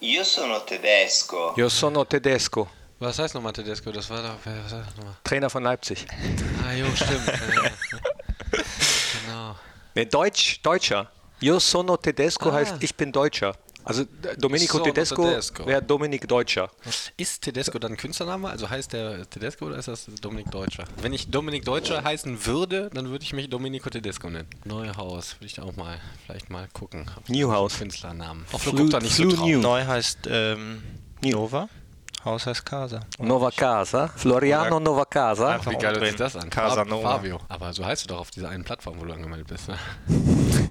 Io sono tedesco. Io sono tedesco. Was heißt nochmal Tedesco? Das war doch. Was heißt das nochmal? Trainer von Leipzig. Ah, jo, stimmt. genau. Nee, Deutsch, Deutscher. Io sono tedesco Ah. heißt ich bin Deutscher. Also D- Domenico Sono Tedesco, Tedesco. wäre Dominik Deutscher. Ist Tedesco dann ein Künstlername? Also heißt der Tedesco oder ist das Dominik Deutscher? Wenn ich Dominik Deutscher heißen würde, dann würde ich mich Domenico Tedesco nennen. Neuhaus, würde ich da auch mal vielleicht mal gucken. Newhouse. Künstlernamen. Auch Flu- du guckst da nicht Flu so drauf. New. Neu heißt ähm, Nova. Haus heißt Casa. Nova Casa. Floriano Nova Casa. Einfach Wie geil hört sich das an? Casanova. Fabio. Aber so heißt du doch auf dieser einen Plattform, wo du angemeldet bist. Ne?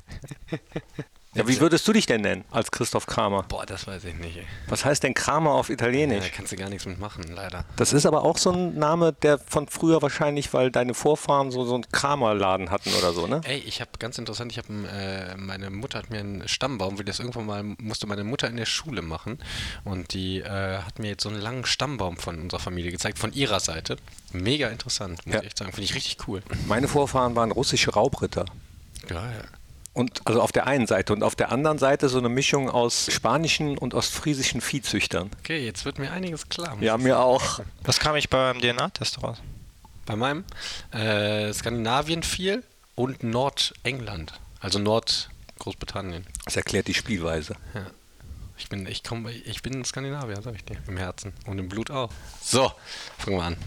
Ja, wie würdest du dich denn nennen als Christoph Kramer? Boah, das weiß ich nicht. Ey. Was heißt denn Kramer auf Ja, Italienisch? da kannst du gar nichts mitmachen, leider. Das ist aber auch so ein Name, der von früher wahrscheinlich, weil deine Vorfahren so, so einen Kramerladen hatten oder so, ne? Ey, ich habe ganz interessant, ich habe äh, meine Mutter hat mir einen Stammbaum, wie das irgendwann mal musste meine Mutter in der Schule machen und die äh, hat mir jetzt so einen langen Stammbaum von unserer Familie gezeigt, von ihrer Seite. Mega interessant, muss Ja. ich echt sagen, finde ich richtig cool. Meine Vorfahren waren russische Raubritter. Ja, ja. Und also auf der einen Seite und auf der anderen Seite so eine Mischung aus spanischen und ostfriesischen Viehzüchtern. Okay, jetzt wird mir einiges klar. Ja, mir auch. Was kam ich beim DNA-Test raus? Bei meinem äh, Skandinavien viel und Nordengland, also Nordgroßbritannien. Das erklärt die Spielweise. Ja. Ich bin, ich komme, ich bin Skandinavier, sag ich dir, im Herzen und im Blut auch. So, fangen wir an.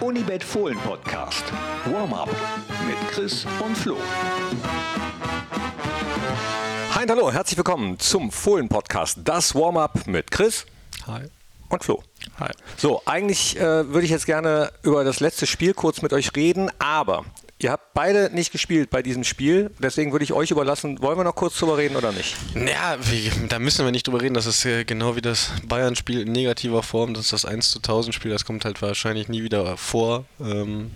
Unibet Fohlen Podcast. Warm-up mit Chris und Flo. Hi und hallo, herzlich willkommen zum Fohlen-Podcast. Das Warm-up mit Chris Hi. und Flo. Hi. So, eigentlich äh, würde ich jetzt gerne über das letzte Spiel kurz mit euch reden, aber ihr habt beide nicht gespielt bei diesem Spiel. Deswegen würde ich euch überlassen, wollen wir noch kurz drüber reden oder nicht? Ja, da müssen wir nicht drüber reden. Das ist genau wie das Bayern-Spiel in negativer Form. Das ist das 1 zu 1000 Spiel. Das kommt halt wahrscheinlich nie wieder vor. Ähm,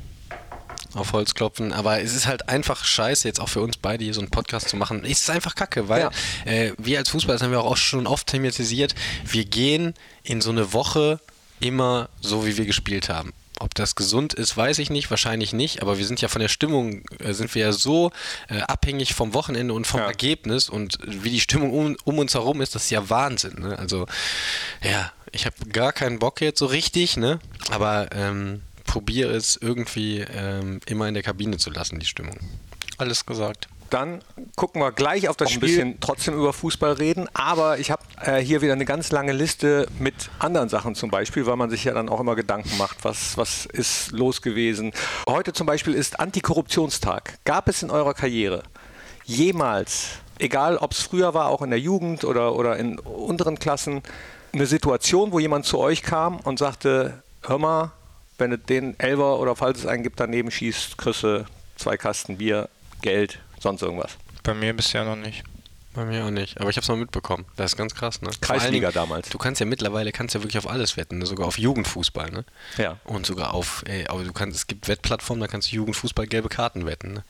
auf Holz klopfen. Aber es ist halt einfach scheiße, jetzt auch für uns beide hier so einen Podcast zu machen. Es ist einfach kacke, weil Ja. äh, wir als Fußballer, das haben wir auch schon oft thematisiert, wir gehen in so eine Woche immer so, wie wir gespielt haben. Ob das gesund ist, weiß ich nicht, wahrscheinlich nicht, aber wir sind ja von der Stimmung, äh, sind wir ja so äh, abhängig vom Wochenende und vom Ja. Ergebnis und wie die Stimmung um, um uns herum ist, das ist ja Wahnsinn. Ne? Also, ja, ich habe gar keinen Bock jetzt so richtig, ne? aber ähm, probiere es irgendwie ähm, immer in der Kabine zu lassen, die Stimmung. Alles gesagt. Dann gucken wir gleich auf das Spiel. Ein bisschen trotzdem über Fußball reden, aber ich habe äh, hier wieder eine ganz lange Liste mit anderen Sachen zum Beispiel, weil man sich ja dann auch immer Gedanken macht, was, was ist los gewesen. Heute zum Beispiel ist Antikorruptionstag. Gab es in eurer Karriere jemals, egal ob es früher war, auch in der Jugend oder, oder in unteren Klassen, eine Situation, wo jemand zu euch kam und sagte, hör mal, wenn du den Elver oder falls es einen gibt, daneben schießt, kriegst zwei Kasten Bier, Geld, sonst irgendwas. Bei mir bisher noch nicht. Bei mir auch nicht, aber ich habe es mal mitbekommen. Das ist ganz krass, ne? Kreisliga Dingen, damals. Du kannst ja mittlerweile kannst ja wirklich auf alles wetten, ne? sogar auf Jugendfußball, ne? Ja. Und sogar auf, ey, aber du kannst, es gibt Wettplattformen, da kannst du Jugendfußball gelbe Karten wetten, ne?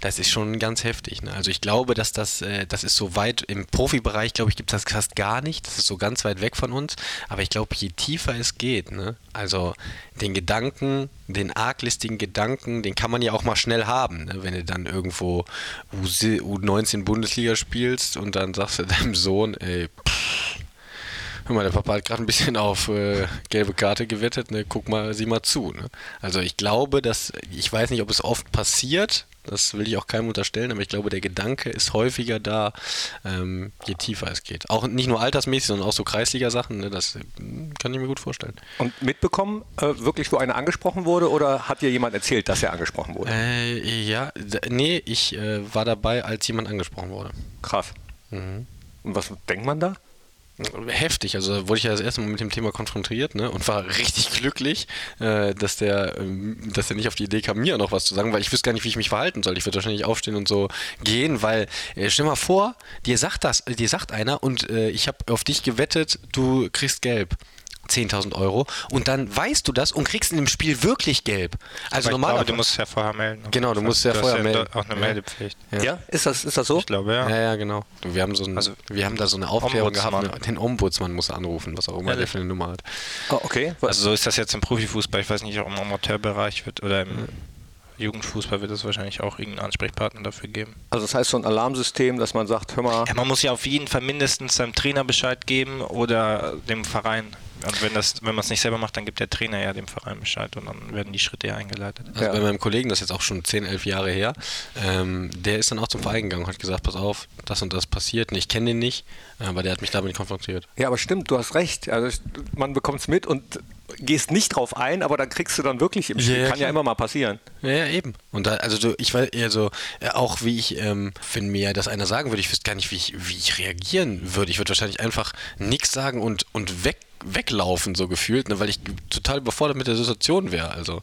Das ist schon ganz heftig, ne? Also ich glaube, dass das, äh, das ist so weit im Profibereich, glaube ich, gibt es das fast gar nicht. Das ist so ganz weit weg von uns. Aber ich glaube, je tiefer es geht, ne? Also den Gedanken, den arglistigen Gedanken, den kann man ja auch mal schnell haben, ne? wenn du dann irgendwo U- U19 Bundesliga spielst und dann sagst du deinem Sohn, ey, pff, Hör mal, der Papa hat gerade ein bisschen auf äh, gelbe Karte gewettet, ne? Guck mal, sieh mal zu. Ne? Also ich glaube, dass, ich weiß nicht, ob es oft passiert, das will ich auch keinem unterstellen, aber ich glaube, der Gedanke ist häufiger da, ähm, je tiefer es geht. Auch nicht nur altersmäßig, sondern auch so Kreisliga-Sachen, ne? das äh, kann ich mir gut vorstellen. Und mitbekommen, äh, wirklich, wo einer angesprochen wurde oder hat dir jemand erzählt, dass er angesprochen wurde? Äh, ja, nee, ich äh, war dabei, als jemand angesprochen wurde. Krass. Mhm. Und was denkt man da? Heftig. Also da wurde ich ja das erste Mal mit dem Thema konfrontiert ne, und war richtig glücklich, äh, dass, der, ähm, dass der nicht auf die Idee kam, mir noch was zu sagen, weil ich wüsste gar nicht, wie ich mich verhalten soll. Ich würde wahrscheinlich aufstehen und so gehen, weil äh, stell mal vor, dir sagt das, dir sagt einer und äh, ich habe auf dich gewettet, du kriegst gelb. 10.000 Euro und dann weißt du das und kriegst in dem Spiel wirklich gelb. Also Aber normalerweise. glaube, du musst es ja vorher melden. Genau, du musst es ja hast vorher melden. Auch eine Ja. Meldepflicht. Ja, ist, das, ist das so? Ich glaube, ja. Ja, ja, genau. Wir haben, so ein, Also, wir haben da so eine Aufklärung Ombudsmann. gehabt. ne, Den Ombudsmann muss er anrufen, was auch immer der Ehrlich? für eine Nummer hat. Oh, okay. Also so ist das jetzt im Profifußball. Ich weiß nicht, ob im Amateurbereich wird oder im Jugendfußball wird es wahrscheinlich auch irgendeinen Ansprechpartner dafür geben. Also das heißt so ein Alarmsystem, dass man sagt, hör mal, Ja, man muss ja auf jeden Fall mindestens seinem Trainer Bescheid geben oder dem Verein. Und wenn das, wenn man es nicht selber macht, dann gibt der Trainer ja dem Verein Bescheid und dann werden die Schritte ja eingeleitet. Also Ja. bei meinem Kollegen, das ist jetzt auch schon 10, 11 Jahre her, ähm, der ist dann auch zum Verein gegangen und hat gesagt, pass auf, das und das passiert. Und ich kenne den nicht, aber der hat mich damit konfrontiert. ja, aber stimmt, du hast recht. Also ich- man bekommt es mit und gehst nicht drauf ein, aber dann kriegst du dann wirklich im Spiel. Ja, Kann ja immer mal passieren. Ja, ja, eben. Und da, also du, ich weiß, also äh, auch wie ich, ähm, wenn mir das einer sagen würde, ich wüsste gar nicht, wie ich, wie ich reagieren würde. Ich würde wahrscheinlich einfach nichts sagen und, und weg, weglaufen, so gefühlt, ne, weil ich total überfordert mit der Situation wäre. Also,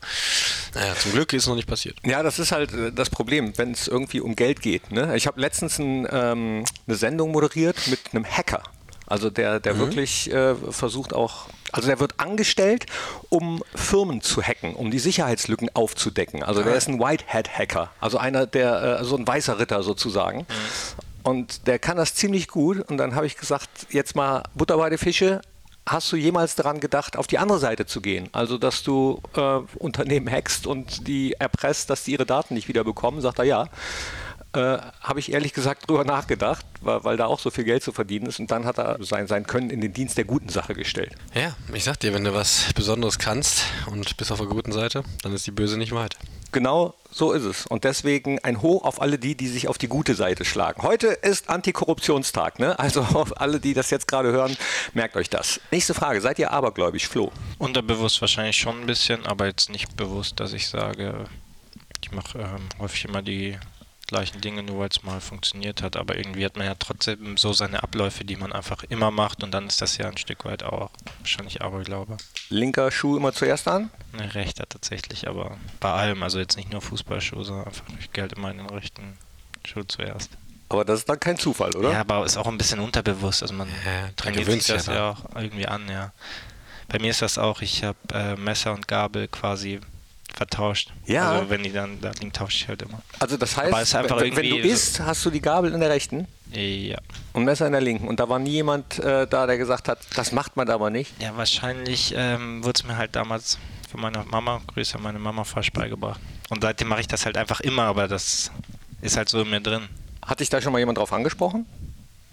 naja, zum Glück ist es noch nicht passiert. Ja, das ist halt äh, das Problem, wenn es irgendwie um Geld geht. Ne? Ich habe letztens ein, ähm, eine Sendung moderiert mit einem Hacker. Also der, der wirklich äh, versucht auch, also der wird angestellt, um Firmen zu hacken, um die Sicherheitslücken aufzudecken. Also der ist ein White Hat Hacker, also einer der, äh, so ein weißer Ritter sozusagen. Und der kann das ziemlich gut. Und dann habe ich gesagt, jetzt mal Butter bei die Fische. Hast du jemals daran gedacht, auf die andere Seite zu gehen? Also, dass du äh, Unternehmen hackst und die erpresst, dass die ihre Daten nicht wieder bekommen? Sagt er ja. Äh, Habe ich ehrlich gesagt drüber nachgedacht, weil, weil da auch so viel Geld zu verdienen ist. Und dann hat er sein, sein Können in den Dienst der guten Sache gestellt. Ja, ich sag dir, wenn du was Besonderes kannst und bist auf der guten Seite, dann ist die Böse nicht weit. Genau so ist es. Und deswegen ein Hoch auf alle die, die sich auf die gute Seite schlagen. Heute ist Antikorruptionstag, ne? Also auf alle, die das jetzt gerade hören, merkt euch das. Nächste Frage. Seid ihr abergläubisch, Flo? Unterbewusst wahrscheinlich schon ein bisschen, aber jetzt nicht bewusst, dass ich sage, ich mache ähm, häufig immer die gleichen Dinge, nur weil es mal funktioniert hat. Aber irgendwie hat man ja trotzdem so seine Abläufe, die man einfach immer macht und dann ist das ja ein Stück weit auch wahrscheinlich Aberglaube. Linker Schuh immer zuerst an? Ne, rechter tatsächlich, aber bei allem, also jetzt nicht nur Fußballschuhe, sondern einfach ich gelte immer in den rechten Schuh zuerst. Aber das ist dann kein Zufall, oder? Ja, aber ist auch ein bisschen unterbewusst. Also man Ja, trainiert sich das ja auch irgendwie an, ja. Bei mir ist das auch, ich habe äh, Messer und Gabel quasi vertauscht. Ja. Also wenn die dann da liegen, tausche ich halt immer. Also das heißt, ist wenn, wenn du so- isst, hast du die Gabel in der rechten Ja. und Messer in der linken. Und da war nie jemand äh, da, der gesagt hat, das macht man aber nicht. Ja, wahrscheinlich ähm, wurde es mir halt damals von meiner Mama, Grüße an meine Mama, falsch beigebracht. Und seitdem mache ich das halt einfach immer, aber das ist halt so in mir drin. Hat dich da schon mal jemand drauf angesprochen?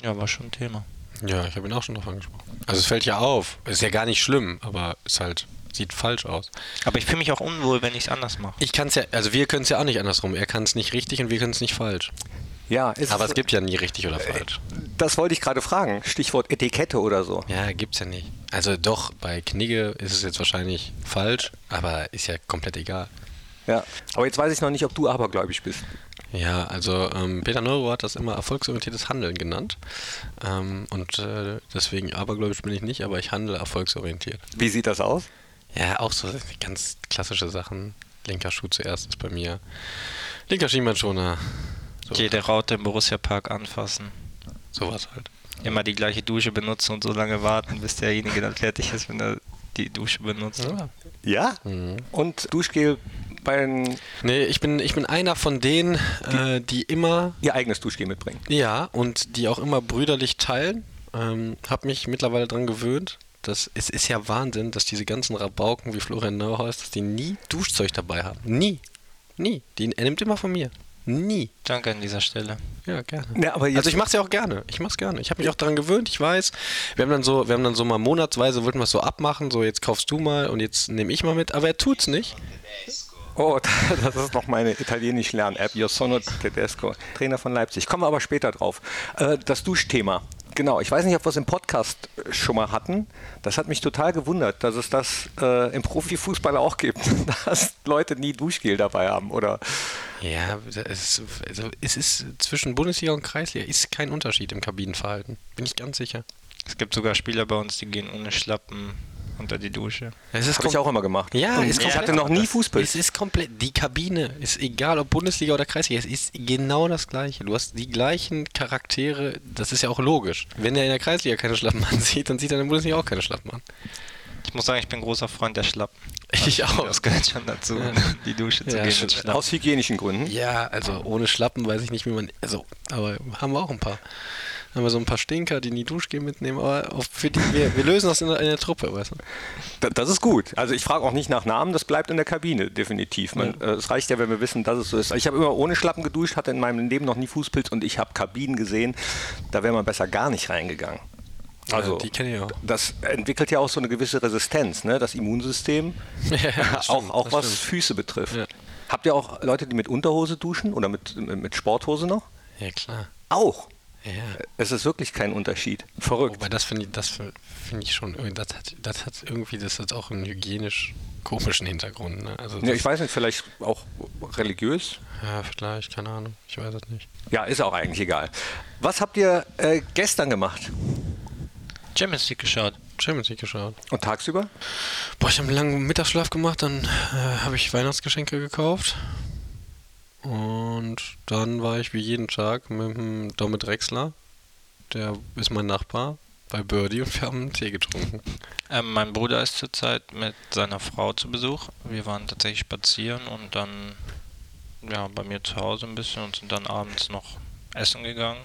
Ja, war schon ein Thema. Ja, ich habe ihn auch schon drauf angesprochen. Also es fällt ja auf. Ist ja gar nicht schlimm, aber es halt sieht falsch aus. Aber ich fühle mich auch unwohl, wenn ich es anders mache. Ich kann es ja, also wir können es ja auch nicht andersrum. Er kann es nicht richtig und wir können es nicht falsch. Ja, ist Aber es gibt ja nie richtig oder falsch. Das wollte ich gerade fragen. Stichwort Etikette oder so. Ja, gibt's ja nicht. Also doch, bei Knigge ist es jetzt wahrscheinlich falsch, aber ist ja komplett egal. Ja. Aber jetzt weiß ich noch nicht, ob du abergläubisch bist. Ja, also ähm, Peter Neuro hat das immer erfolgsorientiertes Handeln genannt. Ähm, und äh, deswegen abergläubisch bin ich nicht, aber ich handle erfolgsorientiert. Wie sieht das aus? Ja, auch so ganz klassische Sachen. Linker Schuh zuerst ist bei mir. Linker Schienbeinschoner. So, Jede Raute im Borussia Park anfassen. sowas halt. Immer die gleiche Dusche benutzen und so lange warten, bis derjenige dann fertig ist, wenn er die Dusche benutzt. Ja. Und Duschgel bei den, Nee, ich bin, ich bin einer von denen, äh, die immer ihr eigenes Duschgel mitbringen. Ja, und die auch immer brüderlich teilen. Ähm, hab mich mittlerweile dran gewöhnt. Das, es ist ja Wahnsinn, dass diese ganzen Rabauken wie Florian Neuhaus, dass die nie Duschzeug dabei haben. Nie. Nie. Die, er nimmt immer von mir. Nie. Danke an dieser Stelle. Ja, gerne. Ja, also ich mach's ja auch gerne. Ich mach's gerne. Ich habe mich auch daran gewöhnt, ich weiß. Wir haben dann so, wir haben dann so mal monatsweise, wollten wir es so abmachen, so jetzt kaufst du mal und jetzt nehme ich mal mit, aber er tut's nicht. Oh, das ist noch meine Italienisch-Lern-App, Io sono tedesco, Trainer von Leipzig. Kommen wir aber später drauf. Äh, Das Duschthema. Genau, ich weiß nicht, ob wir es im Podcast äh, schon mal hatten. Das hat mich total gewundert, dass es das äh, im Profifußball auch gibt, dass Leute nie Duschgel dabei haben. Oder Ja, es ist, also es ist zwischen Bundesliga und Kreisliga ist kein Unterschied im Kabinenverhalten. Bin ich ganz sicher. Es gibt sogar Spieler bei uns, die gehen ohne Schlappen unter die Dusche. Es ist habe ich auch immer gemacht. Ja, ich hatte noch nie. Fußpilz. Es ist komplett, die Kabine ist egal, ob Bundesliga oder Kreisliga, es ist genau das Gleiche. Du hast die gleichen Charaktere, das ist ja auch logisch. Wenn er in der Kreisliga keine Schlappen ansieht, dann sieht er in der Bundesliga auch keine Schlappen an. Ich muss sagen, ich bin großer Freund der Schlappen. Ich auch. Das gehört schon dazu, die Dusche zu Ja, gehen mit Schlappen. Aus hygienischen Gründen. Ja, also ohne Schlappen weiß ich nicht, wie man, also, aber haben wir auch ein paar. Haben wir so ein paar Stinker, die nie Duschgel mitnehmen, aber auch für die, wir, wir lösen das in der, in der Truppe, weißt du? Da- Das ist gut. Also ich frage auch nicht nach Namen, das bleibt in der Kabine, definitiv. Man, äh, Es reicht ja, wenn wir wissen, dass es so ist. Ich habe immer ohne Schlappen geduscht, hatte in meinem Leben noch nie Fußpilz und ich habe Kabinen gesehen, da wäre man besser gar nicht reingegangen. Also, Ja, die kenne ich auch. Das entwickelt ja auch so eine gewisse Resistenz, ne? das Immunsystem, das auch, stimmt, auch das was stimmt. Füße betrifft. Ja. Habt ihr auch Leute, die mit Unterhose duschen oder mit, mit Sporthose noch? Ja, klar. Auch. Ja. Es ist wirklich kein Unterschied. Verrückt. Wobei das finde ich, das finde ich schon, irgendwie- das hat, das hat irgendwie, das hat auch einen hygienisch komischen Hintergrund. Ne? Also Ja, ich weiß nicht, vielleicht auch religiös. Ja, vielleicht, keine Ahnung. Ich weiß es nicht. Ja, ist auch eigentlich egal. Was habt ihr äh, gestern gemacht Champions League geschaut. Champions League geschaut. und tagsüber? Boah, ich habe einen langen Mittagsschlaf gemacht, dann äh, habe ich Weihnachtsgeschenke gekauft. Und dann war ich wie jeden Tag mit dem Domit Drexler. Der ist mein Nachbar bei Birdie und wir haben einen Tee getrunken. Ähm, mein Bruder ist zurzeit mit seiner Frau zu Besuch. Wir waren tatsächlich spazieren und dann ja, bei mir zu Hause ein bisschen und sind dann abends noch essen gegangen.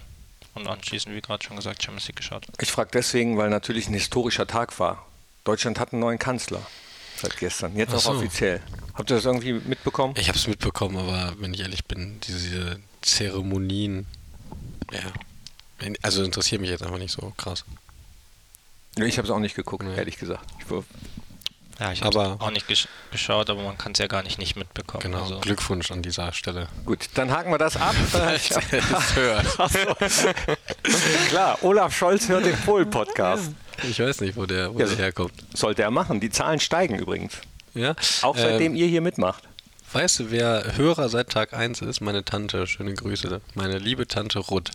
Und anschließend, wie gerade schon gesagt, Champions League geschaut. Ich frage deswegen, weil natürlich ein historischer Tag war. Deutschland hat einen neuen Kanzler seit gestern, jetzt Ach auch offiziell. Habt ihr das irgendwie mitbekommen? Ich habe es mitbekommen, aber wenn ich ehrlich bin, diese Zeremonien, ja, also interessiert mich jetzt einfach nicht so krass. Ich habe es auch nicht geguckt, Nee. ehrlich gesagt. Ich war, Ja, ich habe Aber- auch nicht gesch geschaut, aber man kann es ja gar nicht nicht mitbekommen. Genau, Also, Glückwunsch an dieser Stelle. gut, dann haken wir das ab. das hört. Ach so. Klar, Olaf Scholz hört den Polen-Podcast. Ich weiß nicht, wo der, wo Ja, der herkommt. Sollte er machen. Die Zahlen steigen übrigens. Ja? Auch seitdem ähm, ihr hier mitmacht. Weißt du, wer Hörer seit Tag 1 ist? Meine Tante. Schöne Grüße. Meine liebe Tante Ruth.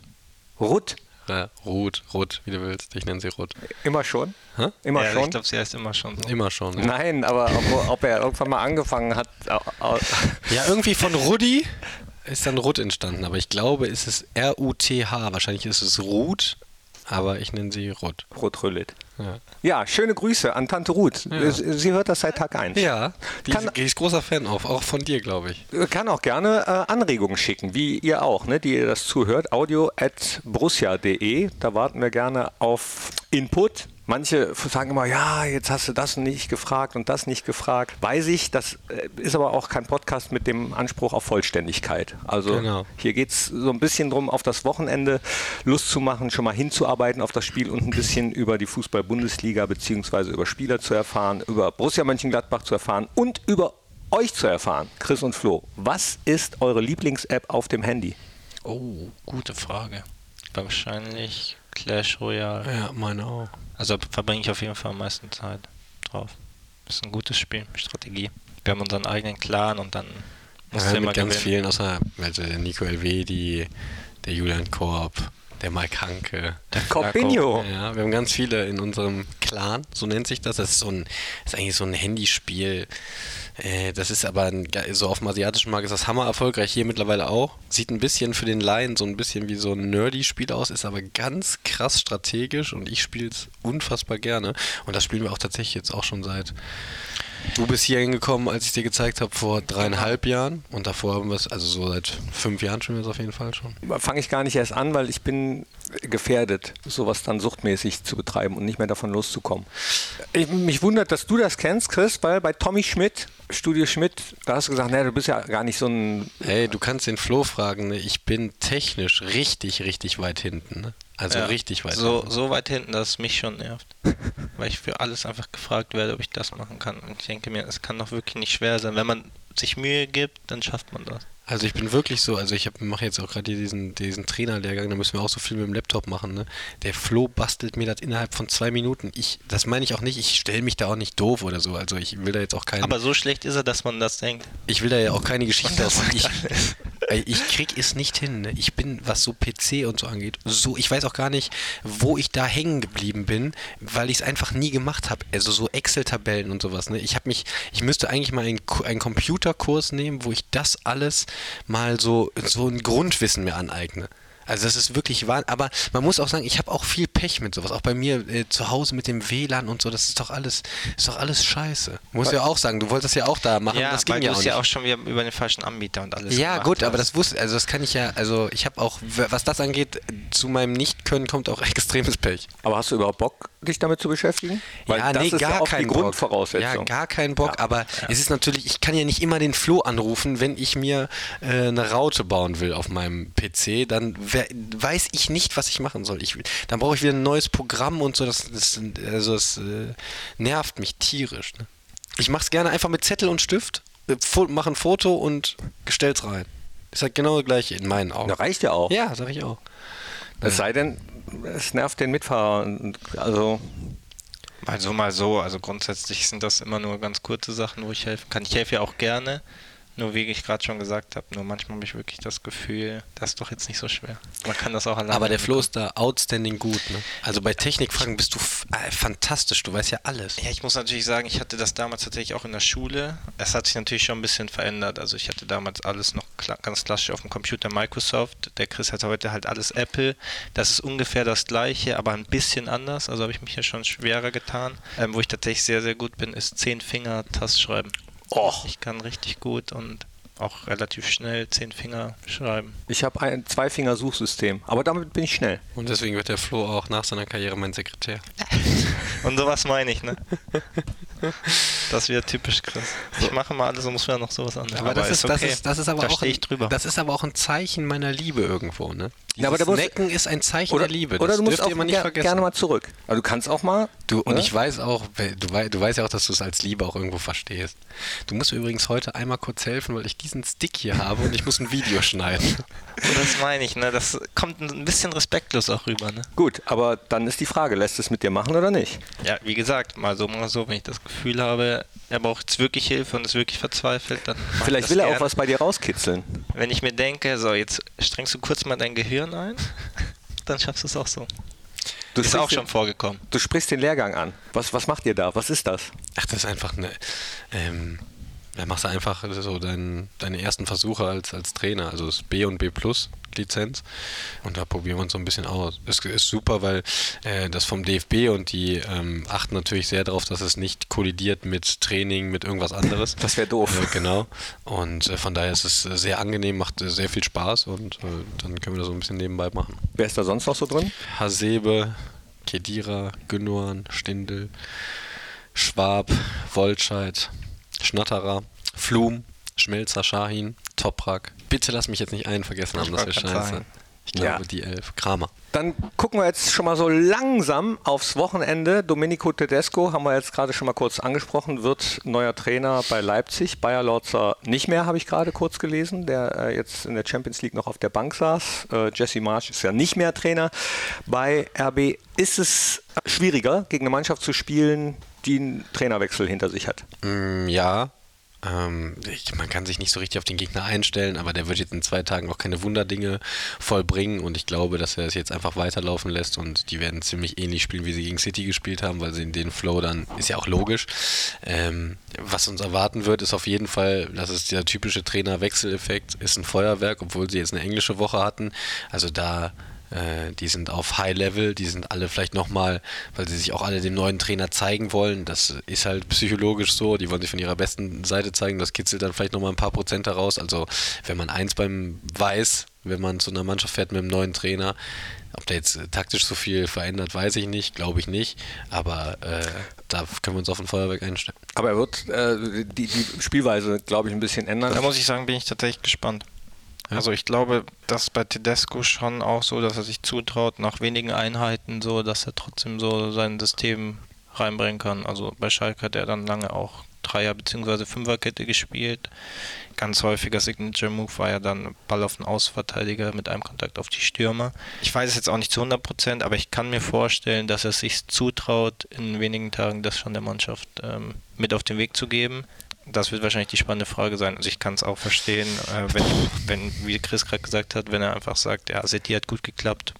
Ruth, Ja, Ruth, Ruth, wie du willst. Ich nenne sie Ruth. immer schon? Hä? Immer ja, schon? ich glaube, sie heißt immer schon so. Immer schon. Ja. Nein, aber ob, ob er irgendwann mal angefangen hat. ja, irgendwie von Rudi ist dann Ruth entstanden. Aber ich glaube, es ist R-U-T-H. Wahrscheinlich ist es Ruth, aber ich nenne sie Ruth. Ruth Rüllit. Ja. Ja, schöne Grüße an Tante Ruth. Ja. Sie sie hört das seit Tag 1. Ja, die, Kann- ist großer Fan auf, auch von dir, glaube ich. Kann auch gerne äh, Anregungen schicken, wie ihr auch, ne, die ihr das zuhört. Audio at brussia.de. Da warten wir gerne auf Input. Manche sagen immer, ja, jetzt hast du das nicht gefragt und das nicht gefragt. Weiß ich, das äh, ist aber auch kein Podcast mit dem Anspruch auf Vollständigkeit. Also Genau. hier geht es so ein bisschen drum, auf das Wochenende Lust zu machen, schon mal hinzuarbeiten auf das Spiel und ein bisschen über die Fußball-Bundesliga beziehungsweise über Spieler zu erfahren, über Borussia Mönchengladbach zu erfahren und über euch zu erfahren, Chris und Flo. Was ist eure Lieblings-App auf dem Handy? Oh, gute Frage. Wahrscheinlich Clash Royale. Ja, meine auch. Also verbringe ich auf jeden Fall am meisten Zeit drauf. ist ein gutes Spiel, Strategie. Wir haben unseren eigenen Clan und dann musst Ja, du immer mit ganz gewinnen. vielen, außer also der Nico Elvedi, der Julian Korb, der Mike Hanke. Corbinho. Ja, wir haben ganz viele in unserem Clan, so nennt sich das. Das ist so ein, das ist eigentlich so ein Handyspiel. Äh, das ist aber ein, so auf dem asiatischen Markt ist das hammer erfolgreich, hier mittlerweile auch. Sieht ein bisschen für den Laien so ein bisschen wie so ein Nerdy-Spiel aus, ist aber ganz krass strategisch und ich spiele es unfassbar gerne. Und das spielen wir auch tatsächlich jetzt auch schon seit. Du bist hier hingekommen, als ich dir gezeigt habe, vor dreieinhalb Jahren. Und davor haben wir es, also so seit fünf Jahren spielen wir es auf jeden Fall schon. Fange ich gar nicht erst an, weil ich bin gefährdet, sowas dann suchtmäßig zu betreiben und nicht mehr davon loszukommen. Ich, mich wundert, dass du das kennst, Chris, weil bei Tommy Schmidt, Studio Schmidt, da hast du gesagt, naja, du bist ja gar nicht so ein Hey, du kannst den Flo fragen, ne? ich bin technisch richtig, richtig weit hinten. Ne? Also Ja, richtig weit so, hinten. so weit hinten, dass es mich schon nervt. Weil ich für alles einfach gefragt werde, ob ich das machen kann. Und ich denke mir, es kann doch wirklich nicht schwer sein. Wenn man sich Mühe gibt, dann schafft man das. Also ich bin wirklich so, also ich mache jetzt auch gerade diesen, diesen Trainerlehrgang, da müssen wir auch so viel mit dem Laptop machen. Ne? Der Flo bastelt mir das innerhalb von zwei Minuten. Ich, das meine ich auch nicht, ich stelle mich da auch nicht doof oder so. Also ich will da jetzt auch keinen. Aber so schlecht ist er, dass man das denkt. Ich will da ja auch keine Geschichte aus. Ich, ich krieg es nicht hin. Ne? Ich bin, was so PC und so angeht, so, ich weiß auch gar nicht, wo ich da hängen geblieben bin, weil ich es einfach nie gemacht habe. Also so Excel-Tabellen und sowas. Ne? Ich habe mich, ich müsste eigentlich mal einen, einen Computerkurs nehmen, wo ich das alles mal so, so ein Grundwissen mir aneigne. Also das ist wirklich wahr. Aber man muss auch sagen, ich habe auch viel Pech mit sowas. Auch bei mir äh, zu Hause mit dem WLAN und so. Das ist doch alles, ist doch alles scheiße. Muss ja auch sagen. Du wolltest ja auch da machen. Ja, das ging weil ja du auch ja auch schon wieder über den falschen Anbieter und alles Ja, gemacht gut, aber hast. das wusste, also das kann ich ja, also ich habe auch, was das angeht, zu meinem Nicht-Können kommt auch extremes Pech. Aber hast du überhaupt Bock, dich damit zu beschäftigen? Weil das ist ja auch die Bock. Grundvoraussetzung. Ja, gar keinen Bock, aber es ist natürlich, ich kann ja nicht immer den Flo anrufen, wenn ich mir äh, eine Raute bauen will auf meinem PC, dann wer, weiß ich nicht, was ich machen soll. Ich, dann brauche ich wieder ein neues Programm und so, das, das, also das äh, nervt mich tierisch. Ne? Ich mache es gerne einfach mit Zettel und Stift, äh, mache ein Foto und gestell's rein. Ist halt genau das gleiche in meinen Augen. Das reicht ja auch. Ja, sag ich auch. Es sei denn, es nervt den Mitfahrer. Also, Mal so, mal so. Also grundsätzlich sind das immer nur ganz kurze Sachen, wo ich helfen kann. Ich helfe ja auch gerne. Nur wie ich gerade schon gesagt habe, nur manchmal habe ich wirklich das Gefühl, das ist doch jetzt nicht so schwer. Man kann das auch alleine. Aber der Flo ist da outstanding gut. Ne? Also bei Technikfragen bist du äh, fantastisch. Du weißt ja alles. Ja, ich muss natürlich sagen, ich hatte das damals tatsächlich auch in der Schule. Es hat sich natürlich schon ein bisschen verändert. Also ich hatte damals alles noch ganz klassisch auf dem Computer Microsoft. Der Chris hat heute halt alles Apple. Das ist ungefähr das gleiche, aber ein bisschen anders. Also habe ich mich ja schon schwerer getan. Ähm, wo ich tatsächlich sehr, sehr gut bin, ist 10 Och. Ich kann richtig gut und auch relativ schnell 10 Finger schreiben. ich habe ein Zwei-Finger-Suchsystem, aber damit bin ich schnell. Und deswegen wird der Flo auch nach seiner Karriere mein Sekretär. Und sowas meine ich, ne? Das wäre typisch Chris. Ich mache mal alles und muss mir noch sowas an. Aber, das, ist, das, ist, das ist aber da auch stehe ein, ich drüber. Das ist aber auch ein Zeichen meiner Liebe irgendwo, ne? Ja, aber Dieses da muss- Necken ist ein Zeichen Oder, der Liebe. oder das du musst dürft auch immer nicht ger vergessen. gerne mal zurück. Also du kannst auch mal. Du, und ne? ich weiß auch, du, wei- du weißt ja auch, dass du es als Liebe auch irgendwo verstehst. Du musst mir übrigens heute einmal kurz helfen, weil ich diesen Stick hier habe und ich muss ein Video schneiden. Und das meine ich, ne? Das kommt ein bisschen respektlos auch rüber, ne? Gut, aber dann ist die Frage, lässt es mit dir machen oder nicht? Ja, wie gesagt, mal so, mal so, wenn ich das Gefühl habe, er braucht jetzt wirklich Hilfe und ist wirklich verzweifelt, dann. Vielleicht will er gern. auch was bei dir rauskitzeln. Wenn ich mir denke, so, jetzt strengst du kurz mal dein Gehirn ein, dann schaffst du es auch so. Du ist sprichst auch schon den, vorgekommen. Du sprichst den Lehrgang an. Was, was macht ihr da? Was ist das? Ach, das ist einfach eine. Ähm, da machst du einfach so dein, deine ersten Versuche als, als Trainer, also das B und B Plus Lizenz. Und da probieren wir uns so ein bisschen aus. Es ist super, weil äh, das vom DFB und die ähm, achten natürlich sehr darauf, dass es nicht kollidiert mit Training, mit irgendwas anderes. Das wäre doof. Äh, genau. Und äh, von daher ist es sehr angenehm, macht äh, sehr viel Spaß und äh, dann können wir das so ein bisschen nebenbei machen. Wer ist da sonst noch so drin? Hasebe, Kedira, Gündogan, Stindel, Schwab, Wolscheid, Schnatterer, Flum, Schmelzer, Shahin, Toprak. Bitte lass mich jetzt nicht einen vergessen haben, das wäre scheiße. sagen. Ich glaube, Ja. die elf. Kramer. Dann gucken wir jetzt schon mal so langsam aufs Wochenende. Domenico Tedesco haben wir jetzt gerade schon mal kurz angesprochen, wird neuer Trainer bei Leipzig. Bayer Lorzer nicht mehr, habe ich gerade kurz gelesen, der äh, jetzt in der Champions League noch auf der Bank saß. Äh, Jesse Marsch ist ja nicht mehr Trainer. Bei RB ist es schwieriger, gegen eine Mannschaft zu spielen, die einen Trainerwechsel hinter sich hat. Mm, ja. Ähm, ich, man kann sich nicht so richtig auf den Gegner einstellen, aber der wird jetzt in zwei Tagen auch keine Wunderdinge vollbringen und ich glaube, dass er es jetzt einfach weiterlaufen lässt und die werden ziemlich ähnlich spielen, wie sie gegen City gespielt haben, weil sie in den Flow dann, ist ja auch logisch. Ähm, was uns erwarten wird, ist auf jeden Fall, das ist der typische Trainerwechseleffekt, ist ein Feuerwerk, obwohl sie jetzt eine englische Woche hatten. Also da äh, die sind auf High Level, die sind alle vielleicht nochmal, weil sie sich auch alle dem neuen Trainer zeigen wollen. Das ist halt psychologisch so, die wollen sich von ihrer besten Seite zeigen, das kitzelt dann vielleicht nochmal ein paar Prozent heraus. Also wenn man eins beim weiß, wenn man zu einer Mannschaft fährt mit einem neuen Trainer, ob der jetzt äh, taktisch so viel verändert, weiß ich nicht, glaube ich nicht. Aber äh, da können wir uns auf ein Feuerwerk einstellen. Aber er wird äh, die, die Spielweise, glaube ich, ein bisschen ändern. Da muss ich sagen, bin ich tatsächlich gespannt. Also ich glaube, dass bei Tedesco schon auch so, dass er sich zutraut, nach wenigen Einheiten so, dass er trotzdem so sein System reinbringen kann. Also bei Schalke hat er dann lange auch Dreier- bzw. Fünferkette gespielt. Ganz häufiger Signature Move war ja dann Ball auf den Außenverteidiger mit einem Kontakt auf die Stürmer. Ich weiß es jetzt auch nicht zu 100%, aber ich kann mir vorstellen, dass er sich zutraut, in wenigen Tagen das schon der Mannschaft ähm, mit auf den Weg zu geben. Das wird wahrscheinlich die spannende Frage sein. Also ich kann es auch verstehen, äh, wenn, wenn, wie Chris gerade gesagt hat, wenn er einfach sagt, ja, City hat gut geklappt,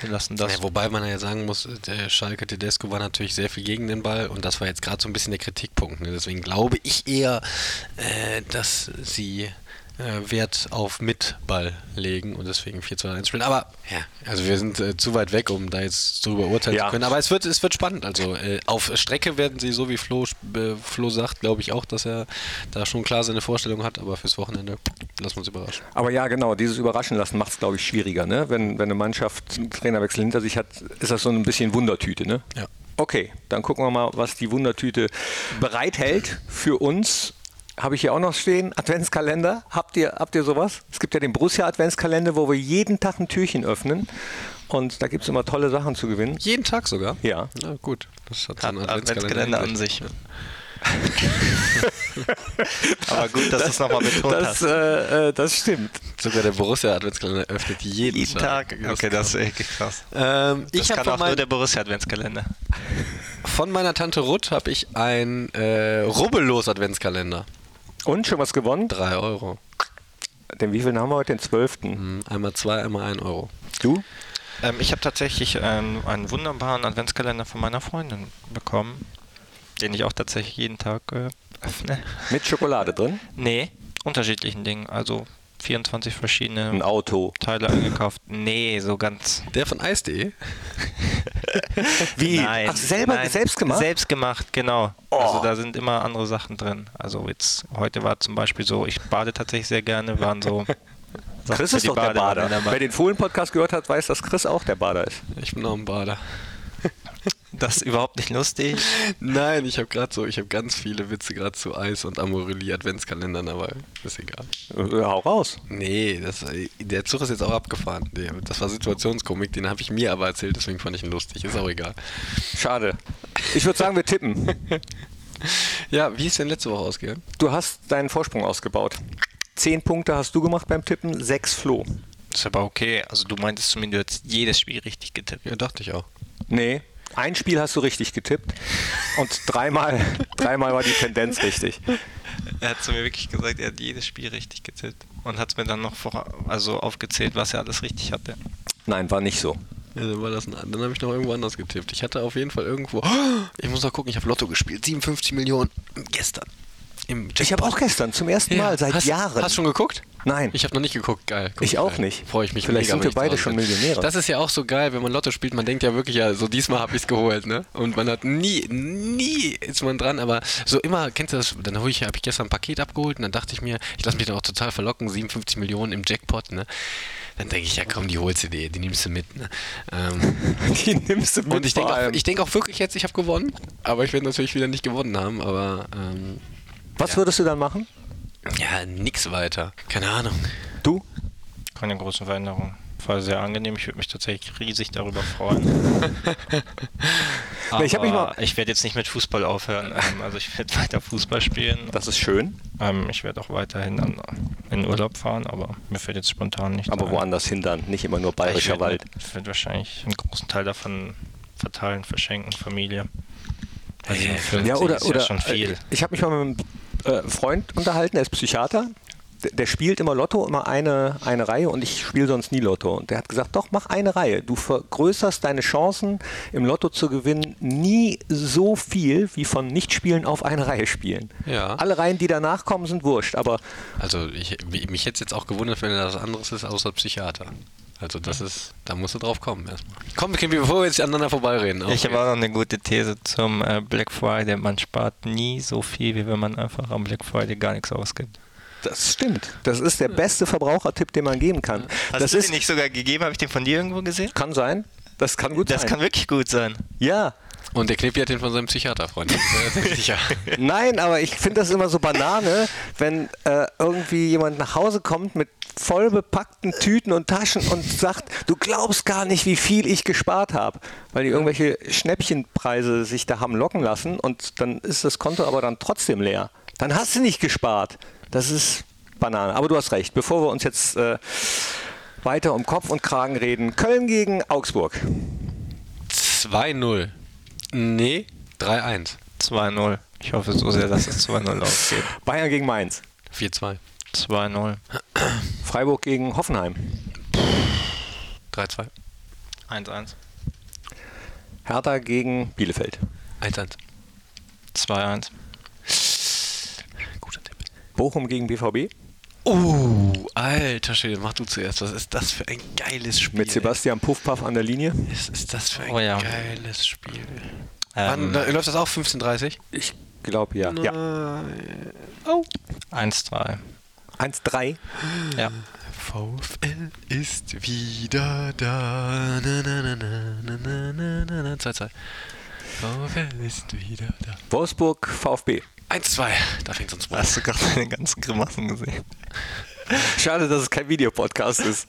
wir lassen das. Ja, wobei man ja sagen muss, der Schalke Tedesco war natürlich sehr viel gegen den Ball und das war jetzt gerade so ein bisschen der Kritikpunkt. Ne? Deswegen glaube ich eher, äh, dass sie äh, Wert auf Mitball legen und deswegen 4 2 1 spielen. Aber ja, also wir sind äh, zu weit weg, um da jetzt drüber urteilen Ja. zu können. Aber es wird, es wird spannend. Also äh, auf Strecke werden sie, so wie Flo, äh, Flo sagt, glaube ich auch, dass er da schon klar seine Vorstellung hat. Aber fürs Wochenende lassen wir uns überraschen. Aber ja, genau, dieses Überraschen lassen macht es, glaube ich, schwieriger. Ne? Wenn, wenn eine Mannschaft einen Trainerwechsel hinter sich hat, ist das so ein bisschen Wundertüte. Ne? Ja. Okay, dann gucken wir mal, was die Wundertüte bereithält für uns. Habe ich hier auch noch stehen, Adventskalender. Habt ihr, habt ihr sowas? Es gibt ja den Borussia Adventskalender, wo wir jeden Tag ein Türchen öffnen. Und da gibt es immer tolle Sachen zu gewinnen. Jeden Tag sogar? Ja. Na gut. Das hat so Hat einen Adventskalender an in sich. Aber gut, dass du es nochmal betont Das, hast. äh, äh, das stimmt. Sogar der Borussia Adventskalender öffnet jeden, Jeden Tag. Okay, das ist echt krass. Ähm, Das ich kann von, auch nur der Borussia Adventskalender. von meiner Tante Ruth habe ich ein äh, rubbellos Adventskalender. Und schon was gewonnen? 3 Euro. Den wievielten haben wir heute? Den 12. Hm, Einmal 2, einmal 1 Euro. Du? Ähm, ich habe tatsächlich ähm, einen wunderbaren Adventskalender von meiner Freundin bekommen, den ich auch tatsächlich jeden Tag äh, öffne. Mit Schokolade drin? Nee, unterschiedlichen Dingen. Also 24 verschiedene Ein Auto. Teile eingekauft. Nee, so ganz. Der von Eis.de? Wie? Nein, Ach, selber, nein, selbst gemacht? Selbst gemacht, genau. Oh. Also da sind immer andere Sachen drin. Also jetzt, heute war zum Beispiel so, ich bade tatsächlich sehr gerne, waren so. Chris ist die doch der Badewanne Bader. Wer den Fohlen-Podcast gehört hat, weiß, dass Chris auch der Bader ist. Ich bin auch ein Bader. Das ist überhaupt nicht lustig. Nein, ich habe gerade so, ich habe ganz viele Witze gerade zu Eis und Amorelie Adventskalendern, aber ist egal. Äh, hau raus. Nee, das, der Zug ist jetzt auch abgefahren. Das war Situationskomik, den habe ich mir aber erzählt, deswegen fand ich ihn lustig. Ist auch egal. Schade. Ich würde sagen, wir tippen. Ja, wie ist denn letzte Woche ausgegangen? Du hast deinen Vorsprung ausgebaut. Zehn Punkte hast du gemacht beim Tippen, sechs Flo. Das ist aber okay. Also du meintest zumindest, du hast jedes Spiel richtig getippt. Ja, dachte ich auch. Nee, ein Spiel hast du richtig getippt und dreimal, dreimal war die Tendenz richtig. Er hat zu mir wirklich gesagt, er hat jedes Spiel richtig getippt. Und hat es mir dann noch vor, also aufgezählt, was er alles richtig hatte. Nein, war nicht so. Ja, dann war das ein, dann habe ich noch irgendwo anders getippt. Ich hatte auf jeden Fall irgendwo. Ich muss noch gucken, ich habe Lotto gespielt. 57 Millionen gestern. Im Ich habe auch gestern zum ersten Mal seit hast, Jahren. Hast du schon geguckt? Nein. Ich habe noch nicht geguckt. Geil. Guck, Ich auch nicht. Freue ich mich Vielleicht mega, sind wir beide schon. Millionäre. Das ist ja auch so geil, wenn man Lotto spielt. Man denkt ja wirklich, ja, so diesmal habe ich es geholt, ne? Und man hat nie, nie ist man dran. Aber so immer, kennst du das? Dann habe ich, hab ich gestern ein Paket abgeholt und dann dachte ich mir, ich lasse mich dann auch total verlocken, 57 Millionen im Jackpot, ne? Dann denke ich, ja komm, die holst du dir, die nimmst du mit, ne? Ähm, Die nimmst du mit und ich denke auch, ich denk auch wirklich jetzt, ich habe gewonnen. Aber ich werde natürlich wieder nicht gewonnen haben. Aber ähm, Was würdest du dann machen? Ja, nix weiter. Keine Ahnung. Du? Keine großen Veränderungen. War sehr angenehm. Ich würde mich tatsächlich riesig darüber freuen. Aber ich ich werde jetzt nicht mit Fußball aufhören. Ähm, Also ich werde weiter Fußball spielen. Das ist schön, Ähm, ich werde auch weiterhin an, in Urlaub fahren, aber mir fällt jetzt spontan nicht aber ein. woanders hindern, nicht immer nur Ich bayerischer werd- Wald. Ich werde wahrscheinlich einen großen Teil davon verteilen, verschenken, Familie. Also 50 Ja, oder, ist oder ja schon viel. äh, ich habe mich mal mit einem äh, Freund unterhalten, der ist Psychiater. Der, der spielt immer Lotto, immer eine, eine Reihe und ich spiele sonst nie Lotto. Und der hat gesagt, doch, mach eine Reihe. Du vergrößerst deine Chancen, im Lotto zu gewinnen, nie so viel wie von Nichtspielen auf eine Reihe spielen. Ja. Alle Reihen, die danach kommen, sind wurscht. Aber Also ich, mich hätte es jetzt auch gewundert, wenn er das anderes ist außer Psychiater. Also das ist, da musst du drauf kommen erstmal. Komm, Kimmy, bevor wir jetzt aneinander vorbeireden. auf Ich habe auch noch eine gute These zum äh, Black Friday. Man spart nie so viel, wie wenn man einfach am Black Friday gar nichts ausgibt. das stimmt. Das ist der beste Verbrauchertipp, den man geben kann. Hast das du ist, den nicht sogar gegeben? Habe ich den von dir irgendwo gesehen? kann sein. Das kann gut Das sein. kann wirklich gut sein. ja. Und der Knippi hat den von seinem Psychiaterfreund. Das sicher. Nein, aber ich finde das immer so Banane, wenn äh, irgendwie jemand nach Hause kommt mit voll bepackten Tüten und Taschen und sagt, du glaubst gar nicht, wie viel ich gespart habe, weil die irgendwelche Schnäppchenpreise sich da haben locken lassen und dann ist das Konto aber dann trotzdem leer. Dann hast du nicht gespart. Das ist Banane. Aber du hast recht. Bevor wir uns jetzt äh, weiter um Kopf und Kragen reden, Köln gegen Augsburg. 2-0. Nee, 3-1. 2-0. Ich hoffe so sehr, dass es 2-0 ausgeht. Bayern gegen Mainz. 4-2. 2-0. Freiburg gegen Hoffenheim. 3-2. 1-1. Hertha gegen Bielefeld. 1-1. 2-1. Guter Tipp. Bochum gegen BVB. Oh, alter Schwede, mach du zuerst. Was ist das für ein geiles Spiel? Mit Sebastian Puffpaff an der Linie. Was ist das für ein Oh ja. geiles Spiel? Ähm, Wann, da, läuft das auch 15.30 Ich glaube ja. Ja. 1-3. 1-3. Ja. VfL ist wieder da. 2-2. VfL ist wieder da. Wolfsburg, VfB. 1-2. Da fängt sonst wohl. Hast du gerade meine ganzen Grimassen gesehen? Schade, dass es kein Videopodcast ist.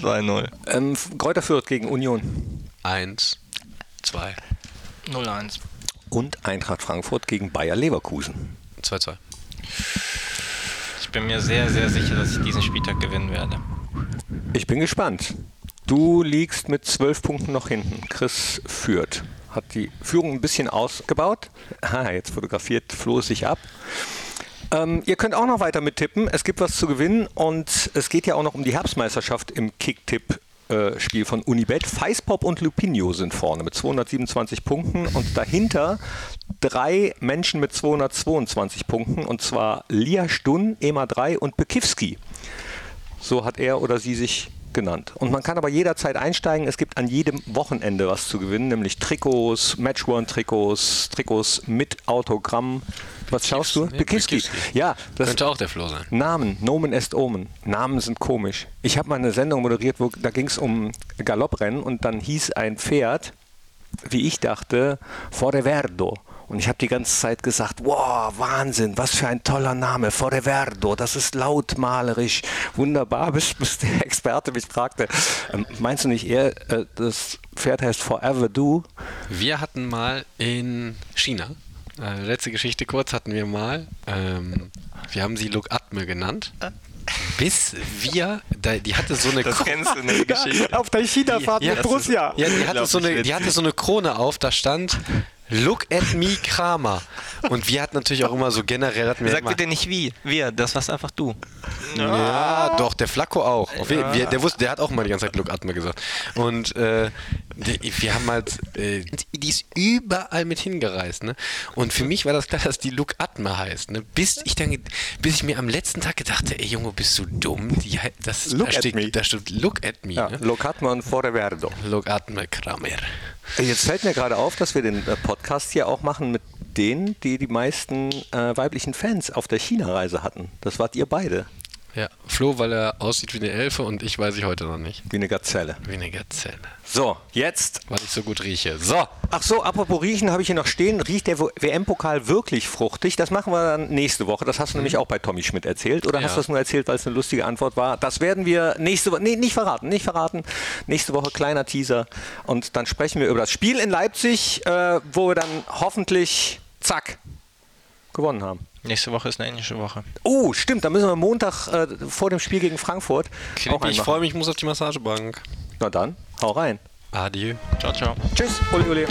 2-0. Ähm, Kräuter Fürth gegen Union. 1, 2. 0-1. Und Eintracht Frankfurt gegen Bayer Leverkusen. 2-2. Ich bin mir sehr, sehr sicher, dass ich diesen Spieltag gewinnen werde. Ich bin gespannt. Du liegst mit zwölf Punkten noch hinten. Chris führt. Hat die Führung ein bisschen ausgebaut. Ah, jetzt fotografiert Flo sich ab. Ähm, ihr könnt auch noch weiter mittippen. Es gibt was zu gewinnen und es geht ja auch noch um die Herbstmeisterschaft im Kicktipp-Spiel von Unibet. Feispop und Lupinio sind vorne mit 227 Punkten und dahinter drei Menschen mit 222 Punkten und zwar Lia Stun, Ema 3 und Bekivski. So hat er oder sie sich genannt. Und man kann aber jederzeit einsteigen. Es gibt an jedem Wochenende was zu gewinnen, nämlich Trikots, Matchworn-Trikots, Trikots mit Autogramm. Was schaust du? Nee, Bekivski. Ja, das Könnte auch der Flo sein. Namen, Nomen est Omen. Namen sind komisch. Ich habe mal eine Sendung moderiert, wo da ging es um Galopprennen und dann hieß ein Pferd, wie ich dachte, Forreverdo. Und ich habe die ganze Zeit gesagt, wow, Wahnsinn, was für ein toller Name, Forreverdo, das ist lautmalerisch, wunderbar, bis, bis der Experte mich fragte, ähm, meinst du nicht eher, äh, das Pferd heißt Forever Do? Wir hatten mal in China, äh, letzte Geschichte kurz, hatten wir mal, ähm, wir haben sie Look Atme genannt. Bis wir, da, die hatte so eine Das kennst du in der Geschichte. Auf der China-Fahrt mit Borussia. Ja, die hatte, so eine, die hatte so eine Krone auf, da stand Look at me Kramer. Und wir hatten natürlich auch immer so generell hatten wir Sag immer, bitte nicht wie. Wir, das warst einfach du. Ja, doch, der Flacco auch. Jeden, wir, der, wusste, der hat auch mal die ganze Zeit Look Atme gesagt. Und äh, die, wir haben halt, äh, die ist überall mit hingereist. Ne? Und für mich war das klar, dass die Look Atme heißt. Ne? Bis ich dann, bis ich mir am letzten Tag gedachte, ey Junge, bist du dumm? Die, das, Look da, at steht, me. da steht Look at me. Ja, Ne? Locatma und Forreverdo. Look Atme Kramer. Jetzt fällt mir gerade auf, dass wir den äh, Podcast hier auch machen mit denen, die die meisten äh, weiblichen Fans auf der China-Reise hatten. Das wart ihr beide, Ja, Flo, weil er aussieht wie eine Elfe und ich weiß ich heute noch nicht. wie eine Gazelle. Wie eine Gazelle. So, jetzt. Weil ich so gut rieche. So. Ach so, apropos riechen, habe ich hier noch stehen. Riecht der WM-Pokal wirklich fruchtig? Das machen wir dann nächste Woche. Das hast du nämlich auch bei Tommy Schmidt erzählt. Oder Ja. hast du das nur erzählt, weil es eine lustige Antwort war? Das werden wir nächste Woche, nee, nicht verraten, nicht verraten. Nächste Woche kleiner Teaser. Und dann sprechen wir über das Spiel in Leipzig, äh, wo wir dann hoffentlich, zack, gewonnen haben. Nächste Woche ist eine englische Woche. Oh, stimmt, da müssen wir Montag äh, vor dem Spiel gegen Frankfurt auch Knippi, ich freue mich, ich muss auf die Massagebank. Na dann, hau rein. Adieu. Ciao, ciao. Tschüss, Uli, Uli.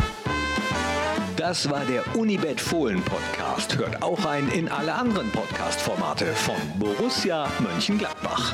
Das war der Unibet Fohlen Podcast. Hört auch rein in alle anderen Podcast-Formate von Borussia Mönchengladbach.